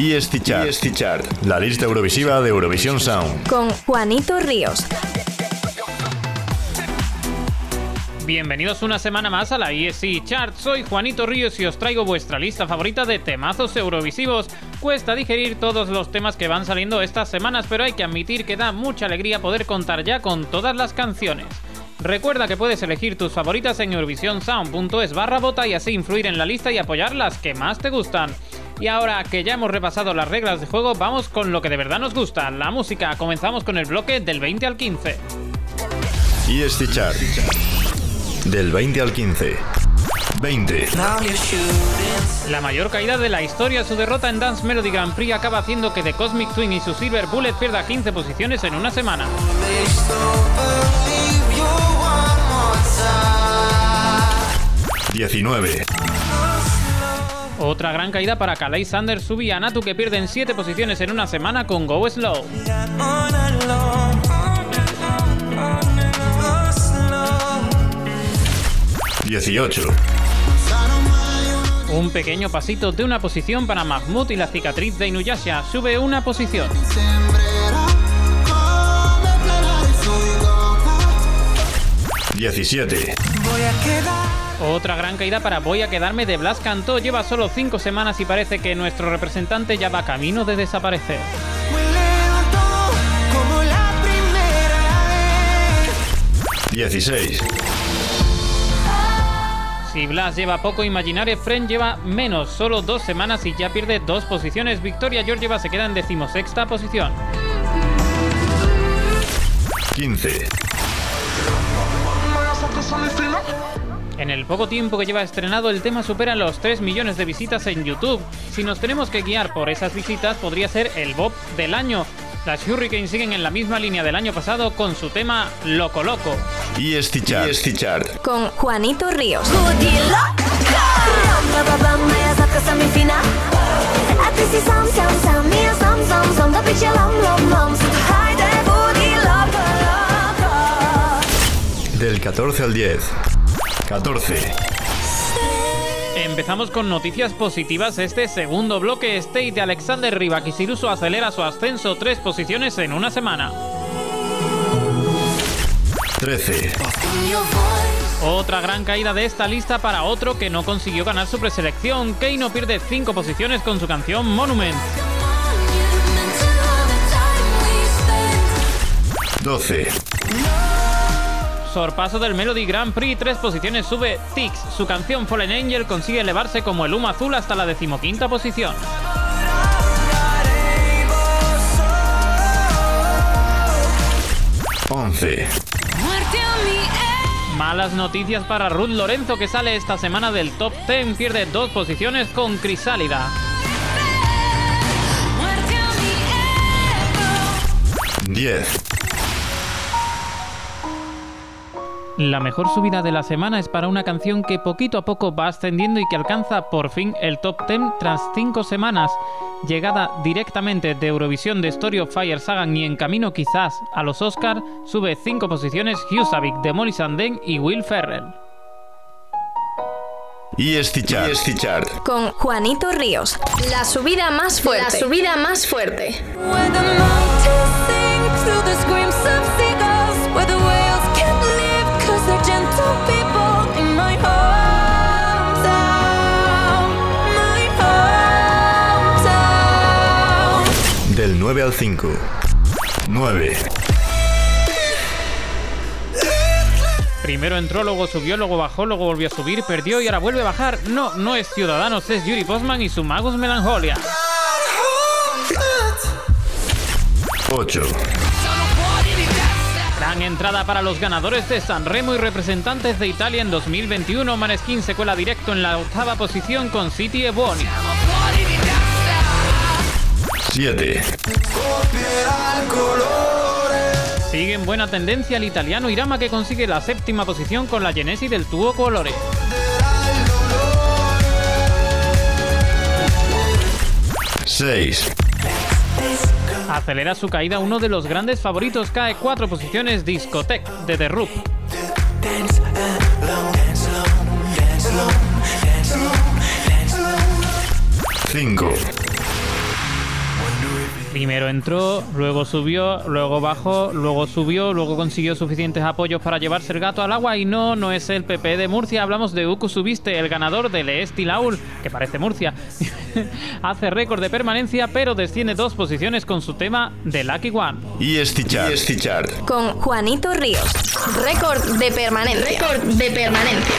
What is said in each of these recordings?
EST Chart. EST Chart. La lista eurovisiva de Eurovisión Sound. Con Juanito Ríos. Bienvenidos una semana más a la ESC Chart. Soy Juanito Ríos y os traigo vuestra lista favorita de temazos eurovisivos. Cuesta digerir todos los temas que van saliendo estas semanas, pero hay que admitir que da mucha alegría poder contar ya con todas las canciones. Recuerda que puedes elegir tus favoritas en eurovisionsound.es barra bota y así influir en la lista y apoyar las que más te gustan. Y ahora que ya hemos repasado las reglas de juego, vamos con lo que de verdad nos gusta, la música. Comenzamos con el bloque del 20 al 15. EST Chart. Del 20 al 15. 20. La mayor caída de la historia, su derrota en Dance Melody Grand Prix acaba haciendo que The Cosmic Twin y su Silver Bullet pierda 15 posiciones en una semana. 19. Otra gran caída para Kalei Sanders, Subi y Anatu que pierden 7 posiciones en una semana con Go Slow. 18. Un pequeño pasito de una posición para Mahmoud y la cicatriz de Inuyasha sube una posición. 17. Otra gran caída para Voy a quedarme de Blas Cantó. Lleva solo 5 semanas y parece que nuestro representante ya va camino de desaparecer. 16. Si Blas lleva poco, Imaginary Friend lleva menos, solo dos semanas y ya pierde dos posiciones. Victoria Georgieva se queda en decimosexta posición. 15. En el poco tiempo que lleva estrenado, el tema supera los 3 millones de visitas en YouTube. Si nos tenemos que guiar por esas visitas, podría ser el Bob del año. Las Hurricanes siguen en la misma línea del año pasado con su tema Loco Loco. EST Chart. EST Chart. Con Juanito Ríos. Del 14 al 10. 14. Empezamos con noticias positivas. Este segundo bloque State de Alexander Rybak y Siruso acelera su ascenso tres posiciones en una semana. 13. Otra gran caída de esta lista para otro que no consiguió ganar su preselección. Keino pierde cinco posiciones con su canción Monument. 12. Sorpaso del Melody Grand Prix, tres posiciones sube Tix. Su canción Fallen Angel consigue elevarse como el humo azul hasta la decimoquinta posición. 11. Malas noticias para Ruth Lorenzo que sale esta semana del top 10, pierde dos posiciones con Crisálida. 10. La mejor subida de la semana es para una canción que poquito a poco va ascendiendo y que alcanza por fin el top 10 tras 5 semanas. Llegada directamente de Eurovisión de Story of Fire Sagan y en camino quizás a los Oscar, sube 5 posiciones Husavik de Molly Sanden y Will Ferrell. EST Chart. EST Chart. Con Juanito Ríos. La subida más fuerte. La subida más fuerte. Del 9 al 5. 9. Primero entró, luego subió, luego bajó, luego volvió a subir, perdió y ahora vuelve a bajar. No, no es Ciudadanos, es Yuri Postman y su Magus Melancholia. 8. Gran entrada para los ganadores de San Remo y representantes de Italia en 2021. Maneskin se cuela directo en la octava posición con City e Buoni. 7. Sigue en buena tendencia el italiano Irama que consigue la séptima posición con la Genesi del Tuo Colore. 6. Acelera su caída uno de los grandes favoritos, cae cuatro posiciones Discotech de The Roop. 5. Primero entró, luego subió, luego bajó, luego subió, luego consiguió suficientes apoyos para llevarse el gato al agua y no, no es el PP de Murcia, hablamos de Uku Subiste, el ganador del Esti Laul, que parece Murcia. Hace récord de permanencia, pero desciende dos posiciones con su tema de Lucky One. Y Chart. Con Juanito Ríos. Récord de permanencia. Récord de permanencia.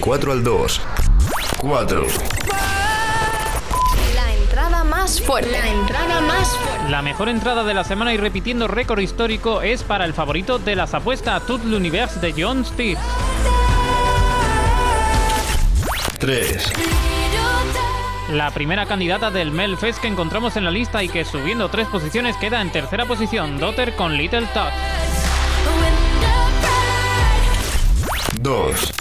4 al 2. 4. La entrada más fuerte. La entrada más fuerte. La mejor entrada de la semana y repitiendo récord histórico es para el favorito de las apuestas, Tout l'Univers de John Steele. 3. La primera candidata del Melfest que encontramos en la lista y que subiendo tres posiciones queda en tercera posición, Daughter con Little Touch. 2.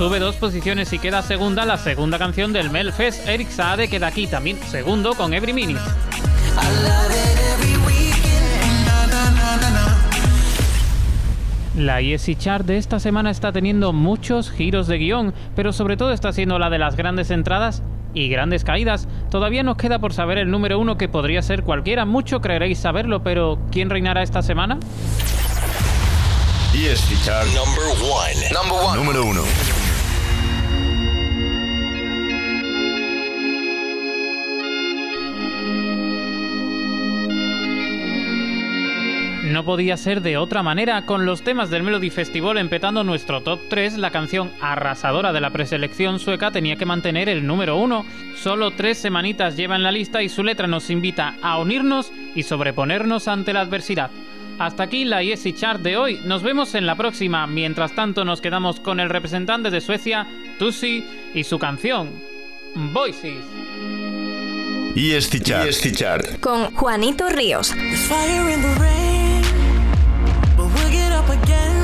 Sube dos posiciones y queda segunda la segunda canción del Melfest, Eric Saade queda aquí también segundo con Every Minute. La ESI Chart de esta semana está teniendo muchos giros de guion, pero sobre todo está siendo la de las grandes entradas y grandes caídas. Todavía nos queda por saber el número uno que podría ser cualquiera. Mucho creeréis saberlo, pero ¿quién reinará esta semana? ESI Chart Number one. Número uno. No podía ser de otra manera, con los temas del Melody Festival empetando nuestro top 3, la canción arrasadora de la preselección sueca tenía que mantener el número 1. Solo tres semanitas lleva en la lista y su letra nos invita a unirnos y sobreponernos ante la adversidad. Hasta aquí la Easy Chart de hoy, nos vemos en la próxima, mientras tanto nos quedamos con el representante de Suecia, Tussi, y su canción, Voices. Y Chart. Con Juanito Ríos. again.